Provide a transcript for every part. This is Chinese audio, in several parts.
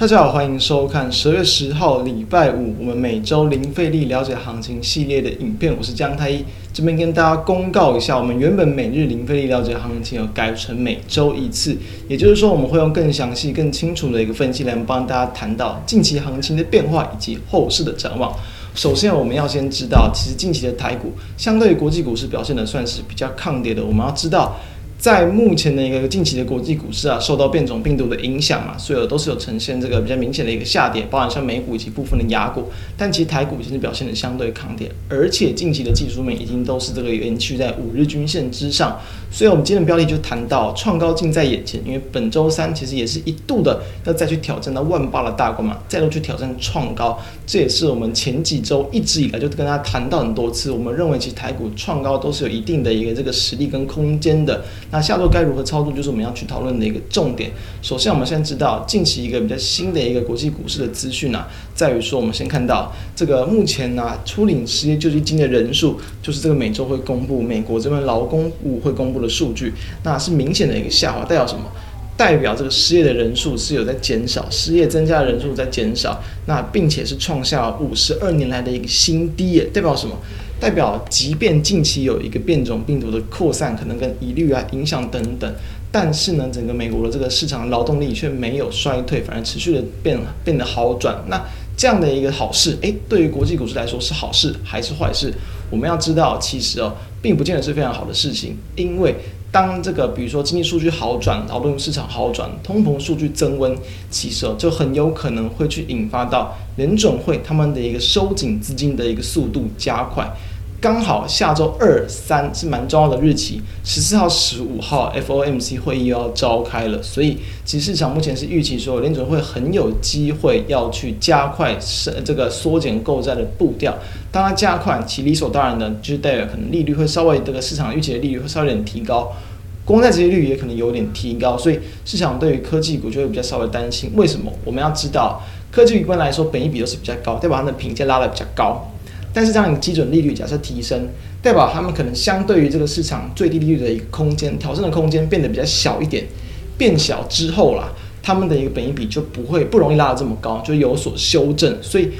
大家好，欢迎收看十月十号礼拜五我们每周零费力了解行情系列的影片。我是江太一，这边跟大家公告一下，我们原本每日零费力了解行情有改成每周一次，也就是说我们会用更详细、更清楚的一个分析来帮大家谈到近期行情的变化以及后市的展望。首先，我们要先知道，其实近期的台股相对于国际股市表现的算是比较抗跌的。我们要知道。在目前的一个近期的国际股市啊，受到变种病毒的影响嘛，所有都是有呈现这个比较明显的一个下跌，包含像美股以及部分的亚股。但其实台股其实表现的相对抗跌，而且近期的技术面已经都是这个延续在五日均线之上。所以我们今天的标题就谈到创高近在眼前，因为本周三其实也是一度的要再去挑战到万八的大关嘛，再度去挑战创高，这也是我们前几周一直以来就跟大家谈到很多次，我们认为其实台股创高都是有一定的一个这个实力跟空间的。那下周该如何操作，就是我们要去讨论的一个重点。首先，我们现在知道近期一个比较新的一个国际股市的资讯啊，在于说，我们先看到这个目前呢、啊，初领失业救济金的人数，就是这个每周会公布美国这边劳工部会公布的数据，那是明显的一个下滑，代表什么？代表这个失业的人数是有在减少，失业增加的人数在减少，那并且是创下五十二年来的一个新低，代表什么？代表，即便近期有一个变种病毒的扩散，可能跟疑虑啊、影响等等，但是呢，整个美国的这个市场劳动力却没有衰退，反而持续的变变得好转。那这样的一个好事，诶，对于国际股市来说是好事还是坏事？我们要知道，其实哦，并不见得是非常好的事情，因为当这个比如说经济数据好转、劳动市场好转、通膨数据增温，其实哦，就很有可能会去引发到联总会他们的一个收紧资金的一个速度加快。刚好下周二三是蛮重要的日期，十四号、十五号 FOMC 会议又要召开了，所以其实市场目前是预期说联准会很有机会要去加快这个缩减购债的步调。当它加快，其理所当然的就是代表可能利率会稍微这个市场预期的利率会稍微有点提高，公债殖利率也可能有点提高，所以市场对于科技股就会比较稍微担心。为什么？我们要知道科技股一般来说本益比都是比较高，代表它的评价拉得比较高。但是这样一个基准利率假设提升，代表他们可能相对于这个市场最低利率的一个空间调整的空间变得比较小一点，变小之后啦，他们的一个本益比就不会不容易拉得这么高，就有所修正，所以。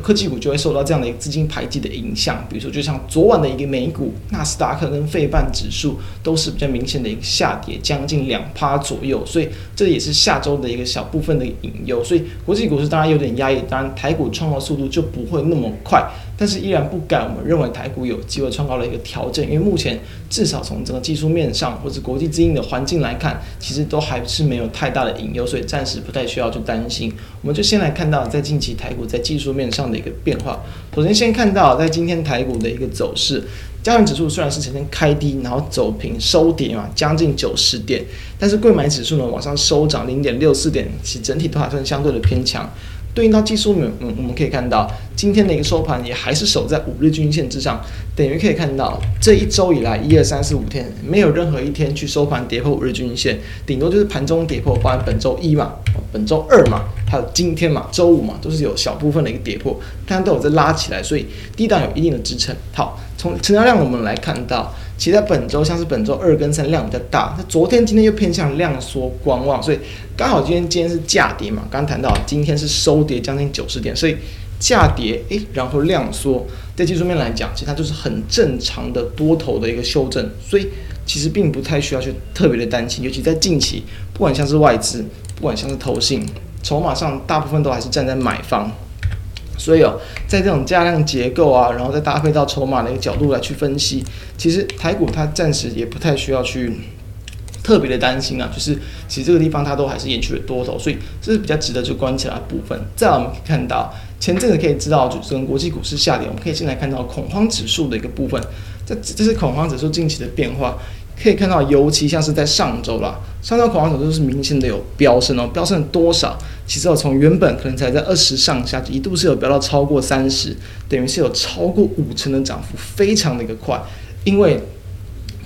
科技股就会受到这样的一个资金排挤的影响，比如说就像昨晚的一个美股，纳斯达克跟费半指数都是比较明显的一个下跌，将近两趴左右，所以这也是下周的一个小部分的隐忧。所以国际股市当然有点压抑，当然台股创造速度就不会那么快，但是依然不改我们认为台股有机会创高的一个调整，因为目前至少从整个技术面上或者国际资金的环境来看，其实都还是没有太大的隐忧，所以暂时不太需要去担心。我们就先来看到在近期台股在技术面上的一个变化。首先，先看到在今天台股的一个走势，加权指数虽然是呈现开低，然后走平收跌嘛，将近九十点，但是贵买指数呢往上收涨零点六四点，其整体都还算相对的偏强。对应到技术面，嗯，我们可以看到今天的一个收盘也还是守在五日均线之上，等于可以看到这一周以来一二三四五天没有任何一天去收盘跌破五日均线，顶多就是盘中跌破，包含本周一嘛，本周二嘛，还有今天嘛，周五嘛，都是有小部分的一个跌破，但都有在拉起来，所以低档有一定的支撑。好，从成交量我们来看到。其实在本周，像是本周二跟三量比较大，那昨天、今天又偏向量缩观望，所以刚好今天今天是价跌嘛。刚谈到今天是收跌将近九十点，所以价跌诶，然后量缩，在技术面来讲，其实它就是很正常的多头的一个修正，所以其实并不太需要去特别的担心。尤其在近期，不管像是外资，不管像是投信，筹码上大部分都还是站在买方。所以哦，在这种价量结构啊，然后再搭配到筹码的一个角度来去分析，其实台股它暂时也不太需要去特别的担心啊。就是其实这个地方它都还是延续了多头，所以这是比较值得去观察的部分。再来我们可以看到，前阵子可以知道，就是跟国际股市下跌，我们可以先来看到恐慌指数的一个部分。这这是恐慌指数近期的变化。可以看到，尤其像是在上周啦，上周恐慌指数是明显的有飙升哦，飙升了多少？其实我从原本可能才在二十上下，一度是有飙到超过三十，等于是有超过五成的涨幅，非常的一个快。因为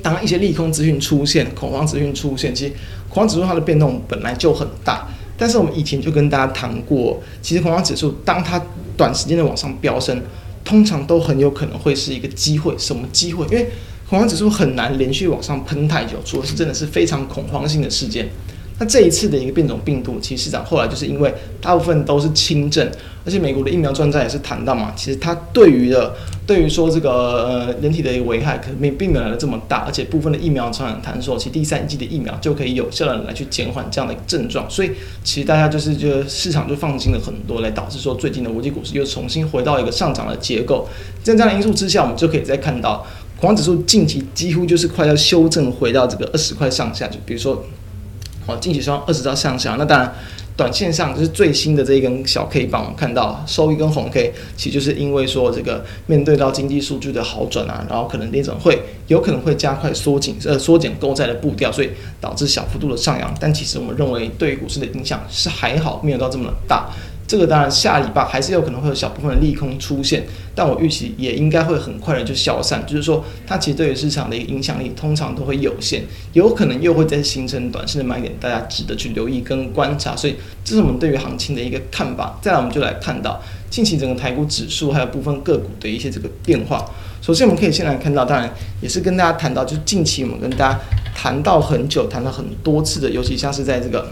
当一些利空资讯出现，恐慌资讯出现，其实恐慌指数它的变动本来就很大。但是我们以前就跟大家谈过，其实恐慌指数当它短时间的往上飙升，通常都很有可能会是一个机会。什么机会？因为恐慌指数很难连续往上喷太久，除非是真的是非常恐慌性的事件。那这一次的一个变种病毒，其实市场后来就是因为大部分都是轻症，而且美国的疫苗专家也是谈到嘛，其实它对于的对于说这个呃人体的一个危害，可能并没有来的这么大，而且部分的疫苗专家谈说，其实第三季的疫苗就可以有效的来去减缓这样的一个症状，所以其实大家就是觉得市场就放心了很多，来导致说最近的国际股市又重新回到一个上涨的结构。在这样的因素之下，我们就可以再看到恐慌指数近期几乎就是快要修正回到这个二十块上下，就比如说。哦，近期双二十招向下，那当然，短线上就是最新的这一根小 K 棒，我们看到收一根红 K，其实就是因为说这个面对到经济数据的好转啊，然后可能联准会有可能会加快缩紧呃缩减购债的步调，所以导致小幅度的上扬。但其实我们认为对于股市的影响是还好，没有到这么大。这个当然下礼拜还是有可能会有小部分的利空出现，但我预期也应该会很快的就消散。就是说，它其实对于市场的一个影响力通常都会有限，有可能又会再形成短线的买点，大家值得去留意跟观察。所以，这是我们对于行情的一个看法。再来，我们就来看到近期整个台股指数还有部分个股的一些这个变化。首先，我们可以先来看到，当然也是跟大家谈到，就是近期我们跟大家谈到很久、谈了很多次的，尤其像是在这个。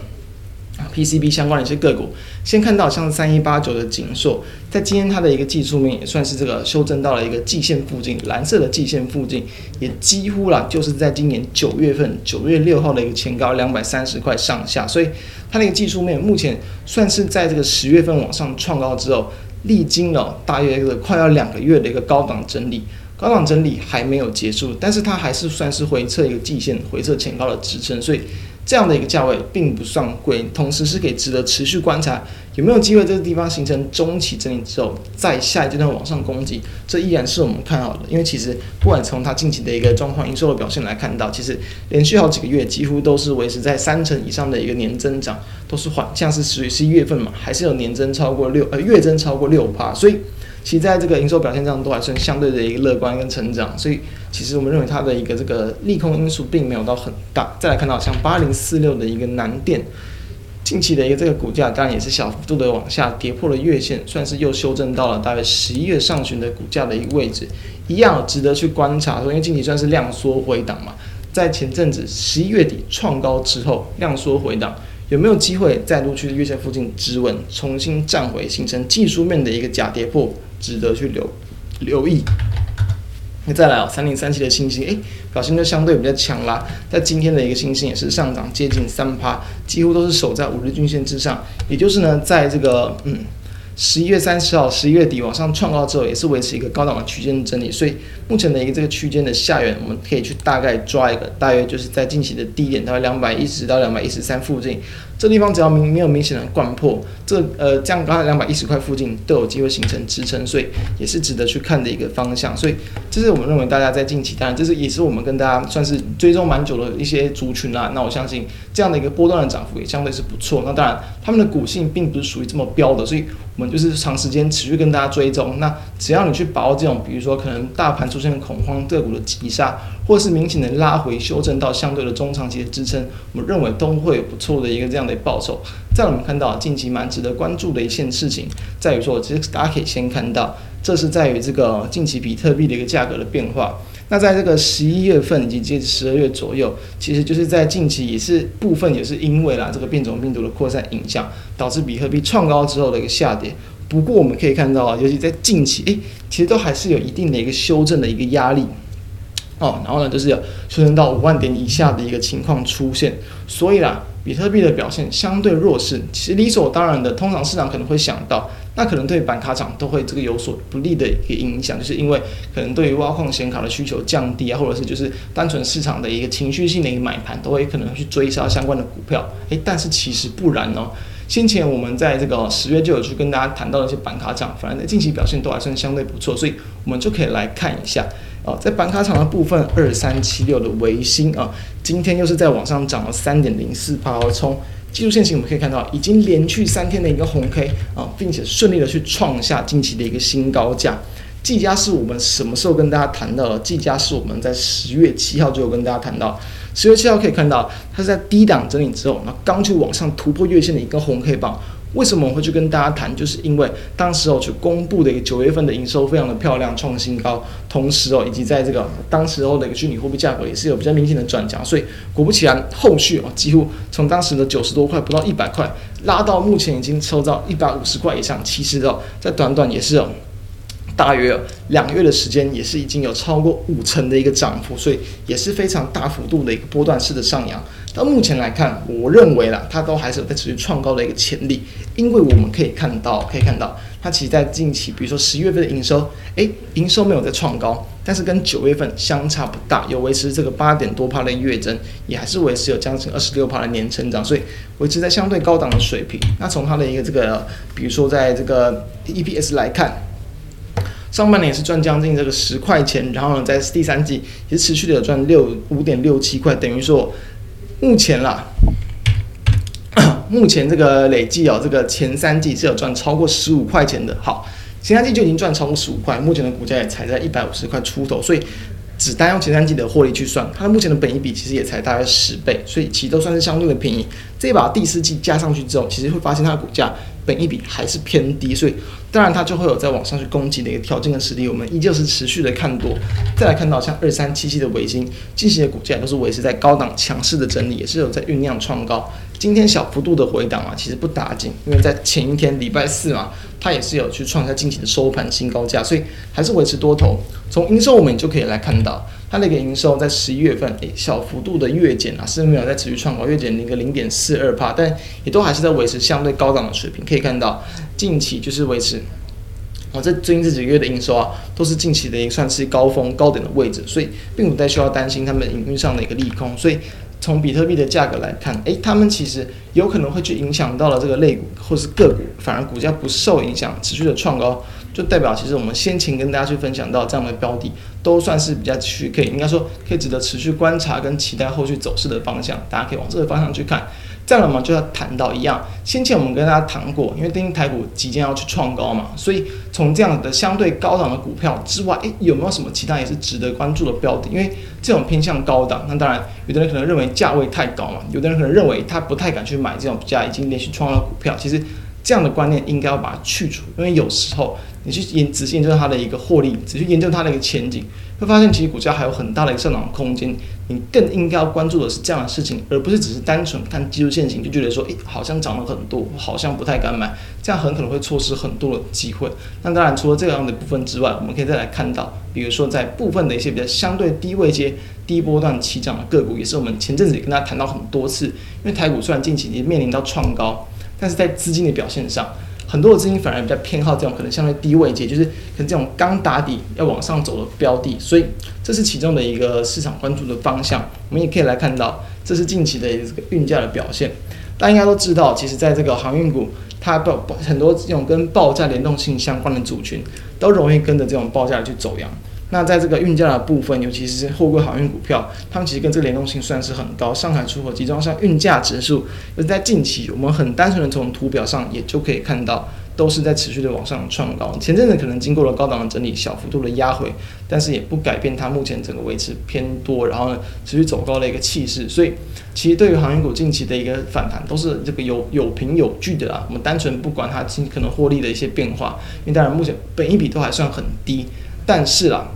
PCB 相关的一些个股，先看到像三一八九的景硕，在今天它的一个技术面也算是这个修正到了一个季线附近，蓝色的季线附近，也几乎啦，就是在今年九月份九月六号的一个前高两百三十块上下，所以它那个技术面目前算是在这个十月份往上创高之后，历经了大约一个快要两个月的一个高档整理，高档整理还没有结束，但是它还是算是回测一个季线回测前高的支撑，所以。这样的一个价位并不算贵，同时是可以值得持续观察有没有机会这个地方形成中期整理之后，在下一阶段往上攻击，这依然是我们看好的。因为其实不管从它近期的一个状况、营收的表现来看到，其实连续好几个月几乎都是维持在三成以上的一个年增长，都是缓，像是十十一月份嘛，还是有年增超过六呃月增超过六趴，所以。其实在这个营收表现上都还算相对的一个乐观跟成长，所以其实我们认为它的一个这个利空因素并没有到很大。再来看到像八零四六的一个南电，近期的一个这个股价当然也是小幅度的往下跌破了月线，算是又修正到了大约十一月上旬的股价的一个位置，一样值得去观察。说因为近期算是量缩回档嘛，在前阵子十一月底创高之后量缩回档。有没有机会再度去月线附近止稳，重新站回，形成技术面的一个假跌破，值得去留留意。那再来哦，三零三七的欣兴，诶，表现就相对比较强啦。在今天的一个星星也是上涨接近三趴，几乎都是守在五日均线之上。也就是呢，在这个嗯。十一月三十号，十一月底往上创高之后，也是维持一个高档的区间整理，所以目前的一个这个区间的下缘，我们可以去大概抓一个，大约就是在近期的低点，大概两百一十到两百一十三附近，这地方只要明没有明显的掼破，这呃这样刚才两百一十块附近都有机会形成支撑，所以也是值得去看的一个方向。所以这是我们认为大家在近期，当然这是也是我们跟大家算是追踪蛮久的一些族群啊，那我相信这样的一个波段的涨幅也相对是不错。那当然他们的股性并不是属于这么标的，所以。我们就是长时间持续跟大家追踪，那只要你去把握这种，比如说可能大盘出现恐慌个股的急杀，或是明显的拉回修正到相对的中长期的支撑，我们认为都会有不错的一个这样的报酬。再我们看到近期蛮值得关注的一件事情，在于说，其实大家可以先看到，这是在于这个近期比特币的一个价格的变化。那在这个十一月份以及十二月左右，其实就是在近期也是部分也是因为啦这个变种病毒的扩散影响，导致比特币创高之后的一个下跌。不过我们可以看到啊，尤其在近期，诶，其实都还是有一定的一个修正的一个压力。哦，然后呢，就是有修正到五万点以下的一个情况出现，所以啦，比特币的表现相对弱势。其实理所当然的，通常市场可能会想到，那可能对板卡厂都会这个有所不利的一个影响，就是因为可能对于挖矿显卡的需求降低啊，或者是就是单纯市场的一个情绪性的一个买盘，都会可能去追杀相关的股票。诶，但是其实不然哦。先前我们在这个十月就有去跟大家谈到一些板卡厂，反正在近期表现都还算相对不错，所以我们就可以来看一下。啊，在板卡厂的部分，二三七六的微星啊，今天又是在往上涨了三点零四趴，从技术线型我们可以看到，已经连续三天的一个红 K 啊，并且顺利的去创下近期的一个新高价。技嘉是我们什么时候跟大家谈到的？技嘉是我们在十月七号就有跟大家谈到，十月七号可以看到它是在低档整理之后，那刚去往上突破月线的一个红 K 棒。为什么我会去跟大家谈？就是因为当时我去公布的一个九月份的营收非常的漂亮，创新高，同时哦，以及在这个当时候的一个虚拟货币价格也是有比较明显的转强，所以果不其然，后续哦几乎从当时的九十多块不到一百块，拉到目前已经抽到一百五十块以上，其实哦，在短短也是哦。大约两个月的时间，也是已经有超过五成的一个涨幅，所以也是非常大幅度的一个波段式的上扬。到目前来看，我认为啦，它都还是有在持续创高的一个潜力，因为我们可以看到，可以看到它其实在近期，比如说十一月份的营收，诶，营收没有在创高，但是跟九月份相差不大，有维持这个八点多趴的月增，也还是维持有将近二十六趴的年成长，所以维持在相对高档的水平。那从它的一个这个，比如说在这个 EPS 来看。上半年也是赚将近这个十块钱，然后呢，在第三季也是持续的有赚六五点六七块，等于说目前啦，目前这个累计哦，这个前三季是有赚超过十五块钱的。好，前三季就已经赚超过十五块，目前的股价也才在一百五十块出头，所以只单用前三季的获利去算，它目前的本益比其实也才大概十倍，所以其实都算是相对的便宜。这把第四季加上去之后，其实会发现它的股价。本一比还是偏低，所以当然它就会有在往上去攻击的一个条件跟实力。我们依旧是持续的看多。再来看到像二三七七的围巾，近期的股价都是维持在高档强势的整理，也是有在酝酿创高。今天小幅度的回档啊，其实不打紧，因为在前一天礼拜四嘛，它也是有去创下近期的收盘新高价，所以还是维持多头。从营收我们就可以来看到。它那个营收在十一月份，诶，小幅度的月减啊，是没有在持续创高，月减零个零点四二帕，但也都还是在维持相对高档的水平。可以看到，近期就是维持，哦，这最近这几个月的营收啊，都是近期的一个算是高峰高点的位置，所以并不太需要担心他们营运上的一个利空。所以从比特币的价格来看，诶，他们其实有可能会去影响到了这个类股或是个股，反而股价不受影响，持续的创高。就代表，其实我们先前跟大家去分享到这样的标的，都算是比较去可以，应该说可以值得持续观察跟期待后续走势的方向。大家可以往这个方向去看。这样嘛，就要谈到一样，先前我们跟大家谈过，因为最近台股即将要去创高嘛，所以从这样的相对高档的股票之外，诶，有没有什么其他也是值得关注的标的？因为这种偏向高档，那当然有的人可能认为价位太高嘛，有的人可能认为他不太敢去买这种价已经连续创高的股票。其实这样的观念应该要把它去除，因为有时候。你去研仔细研究它的一个获利，仔细研究它的一个前景，会发现其实股价还有很大的一个上涨空间。你更应该要关注的是这样的事情，而不是只是单纯看技术线型就觉得说，诶、好像涨了很多，好像不太敢买，这样很可能会错失很多的机会。那当然，除了这样的部分之外，我们可以再来看到，比如说在部分的一些比较相对低位阶、低波段起涨的个股，也是我们前阵子也跟大家谈到很多次。因为台股虽然近期也面临到创高，但是在资金的表现上。很多的资金反而比较偏好这种可能相对低位阶，就是可能这种刚打底要往上走的标的，所以这是其中的一个市场关注的方向。我们也可以来看到，这是近期的这个运价的表现。大家应该都知道，其实在这个航运股，它报很多这种跟报价联动性相关的组群，都容易跟着这种报价去走样。那在这个运价的部分，尤其是货柜航运股票，它们其实跟这个联动性算是很高。上海出口集装箱运价指数，而在近期，我们很单纯的从图表上也就可以看到，都是在持续的往上创高。前阵子可能经过了高档的整理，小幅度的压回，但是也不改变它目前整个维持偏多，然后呢持续走高的一个气势。所以，其实对于航运股近期的一个反弹，都是这个有有凭有据的啦。我们单纯不管它可能获利的一些变化，因为当然目前本一比都还算很低，但是啦。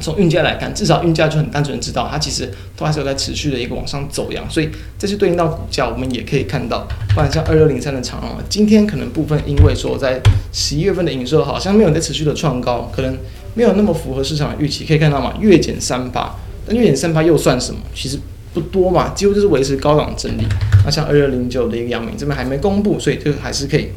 从运价来看，至少运价就很单纯的知道，它其实都还是有在持续的一个往上走样，所以这是对应到股价，我们也可以看到，不然像二六零三的长荣，今天可能部分因为说在十一月份的营收好像没有在持续的创高，可能没有那么符合市场的预期，可以看到嘛，月减三八，但月减三八又算什么？其实不多嘛，几乎就是维持高档整理。那像二六零九的一个阳明这边还没公布，所以这个还是可以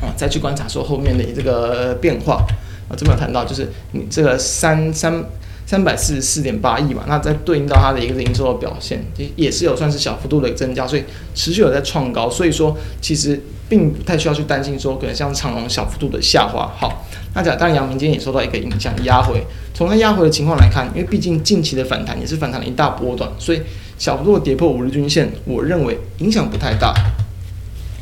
啊再去观察说后面的这个变化。啊，这边有谈到，就是你这个三三三百四十四点八亿嘛，那再对应到它的一个营收的表现，也也是有算是小幅度的增加，所以持续有在创高，所以说其实并不太需要去担心说可能像长荣小幅度的下滑。好，那讲当然阳明今天也受到一个影响压回，从它压回的情况来看，因为毕竟近期的反弹也是反弹了一大波段，所以小幅度跌破五日均线，我认为影响不太大。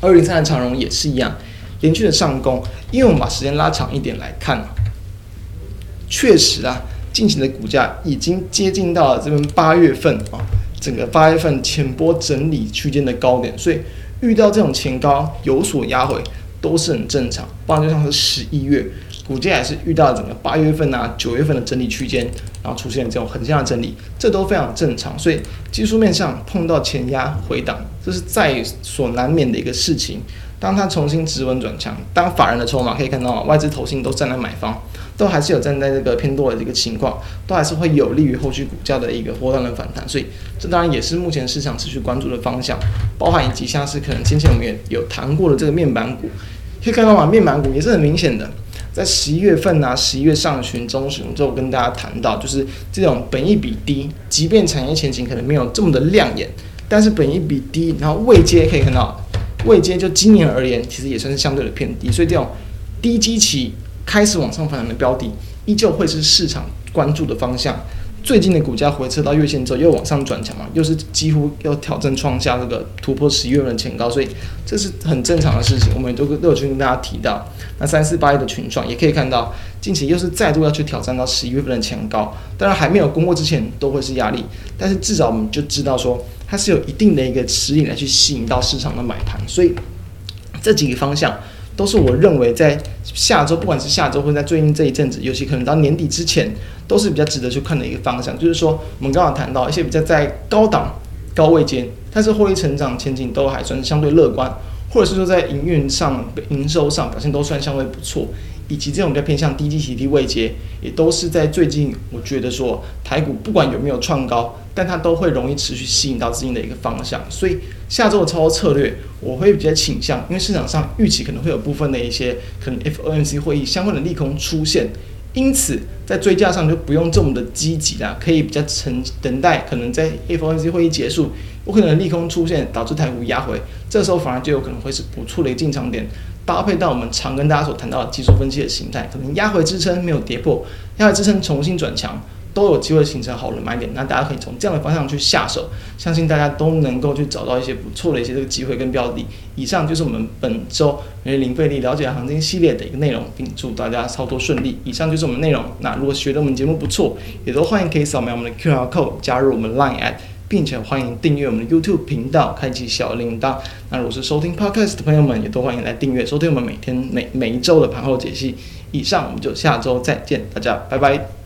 二零三的长荣也是一样，连续的上攻，因为我们把时间拉长一点来看。确实啊，近期的股价已经接近到了这边八月份啊，整个八月份前波整理区间的高点，所以遇到这种前高有所压回都是很正常。不然就像是十一月，股价也是遇到了整个八月份啊、九月份的整理区间，然后出现这种横向的整理，这都非常正常。所以技术面上碰到前压回档，这是在所难免的一个事情。当它重新止稳转强，当法人的筹码可以看到外资投信都站在买方，都还是有站在这个偏多的这个情况，都还是会有利于后续股价的一个波段的反弹。所以这当然也是目前市场持续关注的方向，包含以及像是可能先前我们也有谈过的这个面板股，可以看到嘛，面板股也是很明显的，在十一月份啊，十一月上旬、中旬就跟大家谈到，就是这种本益比低，即便产业前景可能没有这么的亮眼，但是本益比低，然后未接可以看到。未接就今年而言，其实也算是相对的偏低，所以这种低基期开始往上反弹的标的，依旧会是市场关注的方向。最近的股价回撤到月线之后，又往上转强嘛，又是几乎要挑战创下这个突破十一月份的前高，所以这是很正常的事情。我们都都有去跟大家提到，那三四八一的群创也可以看到，近期又是再度要去挑战到十一月份的前高，当然还没有攻过之前都会是压力，但是至少我们就知道说。它是有一定的一个实力来去吸引到市场的买盘，所以这几个方向都是我认为在下周，不管是下周或者在最近这一阵子，尤其可能到年底之前，都是比较值得去看的一个方向。就是说，我们刚刚谈到一些比较在高档、高位间，但是获利成长前景都还算是相对乐观，或者是说在营运上、营收上表现都算相对不错。以及这种比较偏向低基期、低位阶，也都是在最近，我觉得说台股不管有没有创高，但它都会容易持续吸引到资金的一个方向。所以下周的操作策略，我会比较倾向，因为市场上预期可能会有部分的一些可能 FOMC 会议相关的利空出现，因此在追价上就不用这么的积极啦，可以比较沉等待，可能在 FOMC 会议结束，有可能利空出现导致台股压回，这时候反而就有可能会是不错的一个进场点。搭配到我们常跟大家所谈到的技术分析的形态，可能压回支撑没有跌破，压回支撑重新转强，都有机会形成好的买点。那大家可以从这样的方向去下手，相信大家都能够去找到一些不错的一些这个机会跟标的。以上就是我们本周因为零费力了解行情系列的一个内容，并祝大家操作顺利。以上就是我们内容。那如果觉得我们节目不错，也都欢迎可以扫描我们的 QR code 加入我们 Line at。并且欢迎订阅我们的 YouTube 频道，开启小铃铛。那如果是收听 Podcast 的朋友们，也都欢迎来订阅收听我们每天每每一周的盘后解析。以上，我们就下周再见，大家拜拜。